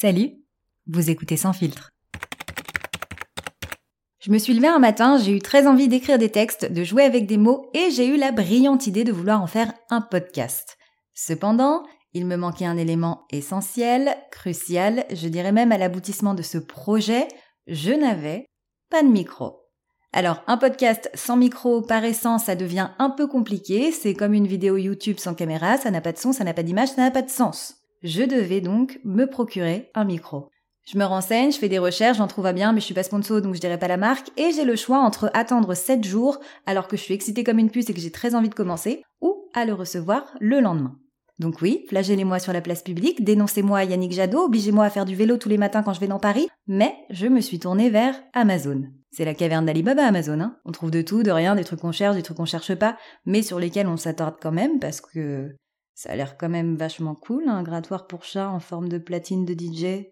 Salut, vous écoutez Sans filtre. Je me suis levée un matin, j'ai eu très envie d'écrire des textes, de jouer avec des mots et j'ai eu la brillante idée de vouloir en faire un podcast. Cependant, il me manquait un élément essentiel, crucial, je dirais même à l'aboutissement de ce projet, je n'avais pas de micro. Alors, un podcast sans micro, par essence, ça devient un peu compliqué, c'est comme une vidéo YouTube sans caméra, ça n'a pas de son, ça n'a pas d'image, ça n'a pas de sens. Je devais donc me procurer un micro. Je me renseigne, je fais des recherches, j'en trouve à bien, mais je suis pas sponsor donc je dirais pas la marque, et j'ai le choix entre attendre 7 jours alors que je suis excitée comme une puce et que j'ai très envie de commencer, ou à le recevoir le lendemain. Donc oui, flagellez-moi sur la place publique, dénoncez-moi Yannick Jadot, obligez-moi à faire du vélo tous les matins quand je vais dans Paris, mais je me suis tournée vers Amazon. C'est la caverne d'Alibaba Amazon, hein. On trouve de tout, de rien, des trucs qu'on cherche, des trucs qu'on cherche pas, mais sur lesquels on s'attarde quand même parce que ça a l'air quand même vachement cool, un grattoir pour chat en forme de platine de DJ.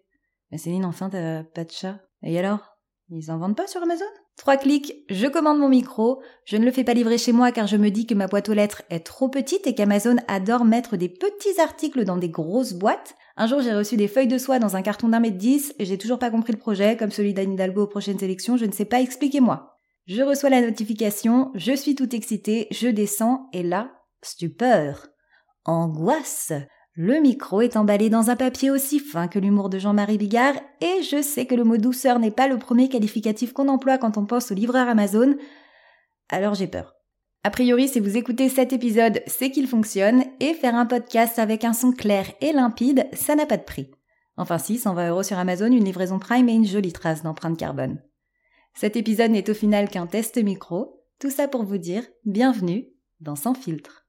Mais Céline, enfin, t'as pas de chat. Et alors? Ils en vendent pas sur Amazon? Trois clics, je commande mon micro. Je ne le fais pas livrer chez moi car je me dis que ma boîte aux lettres est trop petite et qu'Amazon adore mettre des petits articles dans des grosses boîtes. Un jour, j'ai reçu des feuilles de soie dans un carton d'un mètre dix et j'ai toujours pas compris le projet, comme celui d'Anne Hidalgo aux prochaines élections, je ne sais pas, expliquez-moi. Je reçois la notification, je suis tout excitée, je descends et là, stupeur. Angoisse. Le micro est emballé dans un papier aussi fin que l'humour de Jean-Marie Bigard et je sais que le mot douceur n'est pas le premier qualificatif qu'on emploie quand on pense au livreur Amazon. Alors j'ai peur. A priori, si vous écoutez cet épisode, c'est qu'il fonctionne et faire un podcast avec un son clair et limpide, ça n'a pas de prix. Enfin si, 120 euros sur Amazon, une livraison Prime et une jolie trace d'empreinte carbone. Cet épisode n'est au final qu'un test micro. Tout ça pour vous dire bienvenue dans Sans filtre.